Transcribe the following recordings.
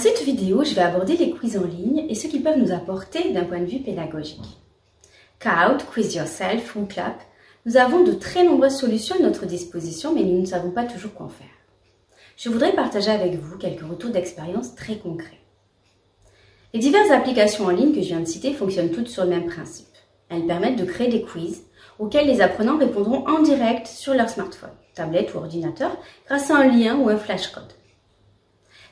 cette vidéo, je vais aborder les quiz en ligne et ce qu'ils peuvent nous apporter d'un point de vue pédagogique. Kahoot, Quiz Yourself ou Clap, nous avons de très nombreuses solutions à notre disposition, mais nous ne savons pas toujours quoi faire. Je voudrais partager avec vous quelques retours d'expérience très concrets. Les diverses applications en ligne que je viens de citer fonctionnent toutes sur le même principe. Elles permettent de créer des quiz auxquels les apprenants répondront en direct sur leur smartphone, tablette ou ordinateur grâce à un lien ou un flashcode.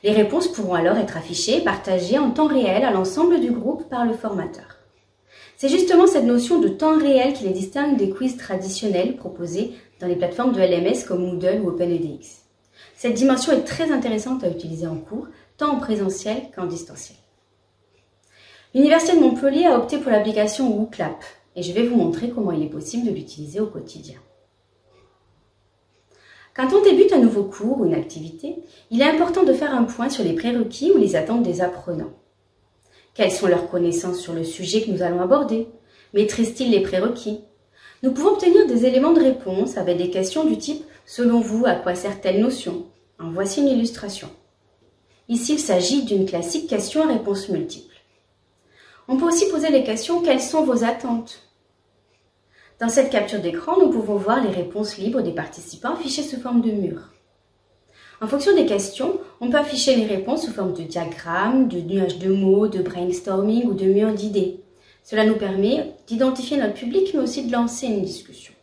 Les réponses pourront alors être affichées et partagées en temps réel à l'ensemble du groupe par le formateur. C'est justement cette notion de temps réel qui les distingue des quiz traditionnels proposés dans les plateformes de LMS comme Moodle ou OpenEDX. Cette dimension est très intéressante à utiliser en cours, tant en présentiel qu'en distanciel. L'Université de Montpellier a opté pour l'application WooClap et je vais vous montrer comment il est possible de l'utiliser au quotidien. Quand on débute un nouveau cours ou une activité, il est important de faire un point sur les prérequis ou les attentes des apprenants. Quelles sont leurs connaissances sur le sujet que nous allons aborder? Maîtrisent-ils les prérequis? Nous pouvons obtenir des éléments de réponse avec des questions du type Selon vous, à quoi sert telle notion? En voici une illustration. Ici, il s'agit d'une classique question à réponse multiple. On peut aussi poser les questions Quelles sont vos attentes? Dans cette capture d'écran, nous pouvons voir les réponses libres des participants affichées sous forme de mur. En fonction des questions, on peut afficher les réponses sous forme de diagrammes, de nuages de mots, de brainstorming ou de murs d'idées. Cela nous permet d'identifier notre public mais aussi de lancer une discussion.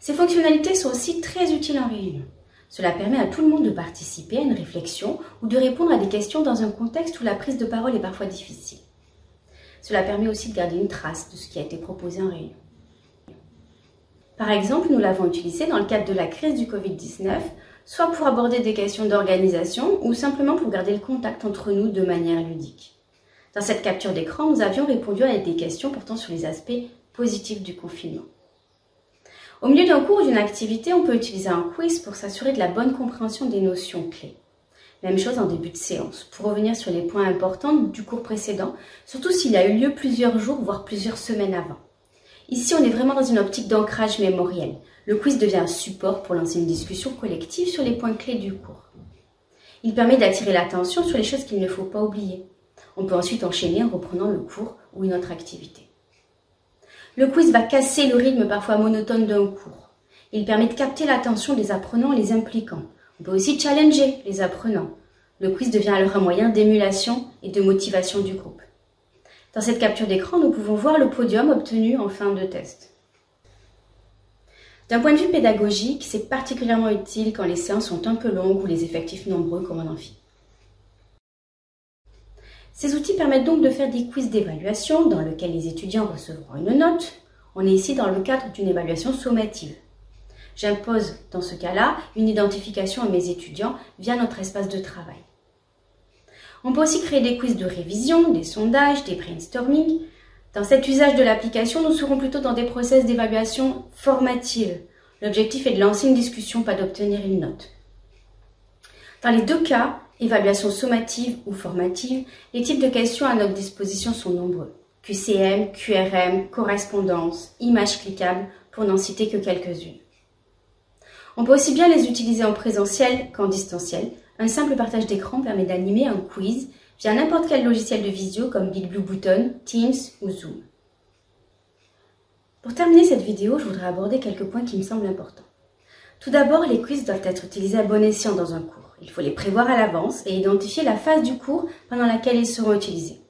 Ces fonctionnalités sont aussi très utiles en réunion. Cela permet à tout le monde de participer à une réflexion ou de répondre à des questions dans un contexte où la prise de parole est parfois difficile. Cela permet aussi de garder une trace de ce qui a été proposé en réunion. Par exemple, nous l'avons utilisé dans le cadre de la crise du Covid-19, soit pour aborder des questions d'organisation ou simplement pour garder le contact entre nous de manière ludique. Dans cette capture d'écran, nous avions répondu à des questions portant sur les aspects positifs du confinement. Au milieu d'un cours ou d'une activité, on peut utiliser un quiz pour s'assurer de la bonne compréhension des notions clés. Même chose en début de séance, pour revenir sur les points importants du cours précédent, surtout s'il a eu lieu plusieurs jours, voire plusieurs semaines avant. Ici, on est vraiment dans une optique d'ancrage mémoriel. Le quiz devient un support pour lancer une discussion collective sur les points clés du cours. Il permet d'attirer l'attention sur les choses qu'il ne faut pas oublier. On peut ensuite enchaîner en reprenant le cours ou une autre activité. Le quiz va casser le rythme parfois monotone d'un cours. Il permet de capter l'attention des apprenants en les impliquant. On peut aussi challenger les apprenants. Le quiz devient alors un moyen d'émulation et de motivation du groupe. Dans cette capture d'écran, nous pouvons voir le podium obtenu en fin de test. D'un point de vue pédagogique, c'est particulièrement utile quand les séances sont un peu longues ou les effectifs nombreux comme en amphi. Ces outils permettent donc de faire des quiz d'évaluation dans lesquels les étudiants recevront une note. On est ici dans le cadre d'une évaluation sommative. J'impose dans ce cas-là une identification à mes étudiants via notre espace de travail. On peut aussi créer des quiz de révision, des sondages, des brainstorming. Dans cet usage de l'application, nous serons plutôt dans des process d'évaluation formative. L'objectif est de lancer une discussion, pas d'obtenir une note. Dans les deux cas, évaluation sommative ou formative, les types de questions à notre disposition sont nombreux. QCM, QRM, correspondance, images cliquables, pour n'en citer que quelques-unes. On peut aussi bien les utiliser en présentiel qu'en distanciel, un simple partage d'écran permet d'animer un quiz via n'importe quel logiciel de visio comme Big Blue Button, Teams ou Zoom. Pour terminer cette vidéo, je voudrais aborder quelques points qui me semblent importants. Tout d'abord, les quiz doivent être utilisés à bon escient dans un cours. Il faut les prévoir à l'avance et identifier la phase du cours pendant laquelle ils seront utilisés.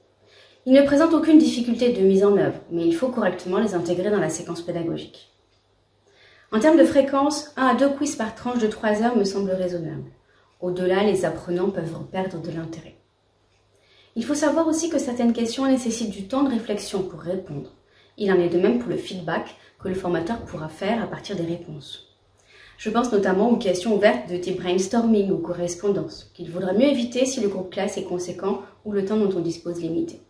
Ils ne présentent aucune difficulté de mise en œuvre, mais il faut correctement les intégrer dans la séquence pédagogique. En termes de fréquence, 1 à 2 quiz par tranche de 3 heures me semble raisonnable. Au-delà, les apprenants peuvent en perdre de l'intérêt. Il faut savoir aussi que certaines questions nécessitent du temps de réflexion pour répondre. Il en est de même pour le feedback que le formateur pourra faire à partir des réponses. Je pense notamment aux questions ouvertes de type brainstorming ou correspondance, qu'il vaudrait mieux éviter si le groupe classe est conséquent ou le temps dont on dispose limité.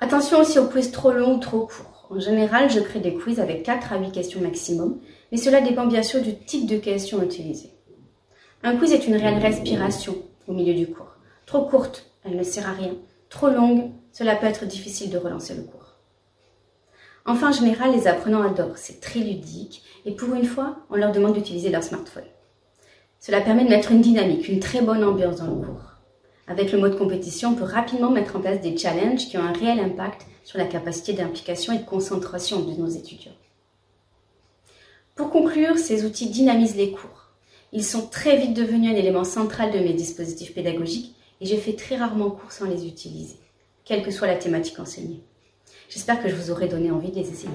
Attention aussi aux quiz trop longs ou trop courts. En général, je crée des quiz avec 4 à 8 questions maximum, mais cela dépend bien sûr du type de questions utilisées. Un quiz est une réelle respiration au milieu du cours. Trop courte, elle ne sert à rien. Trop longue, cela peut être difficile de relancer le cours. Enfin, en général, les apprenants adorent, c'est très ludique, et pour une fois, on leur demande d'utiliser leur smartphone. Cela permet de mettre une dynamique, une très bonne ambiance dans le cours. Avec le mode compétition, on peut rapidement mettre en place des challenges qui ont un réel impact sur la capacité d'implication et de concentration de nos étudiants. Pour conclure, ces outils dynamisent les cours. Ils sont très vite devenus un élément central de mes dispositifs pédagogiques et j'ai fait très rarement cours sans les utiliser, quelle que soit la thématique enseignée. J'espère que je vous aurai donné envie de les essayer.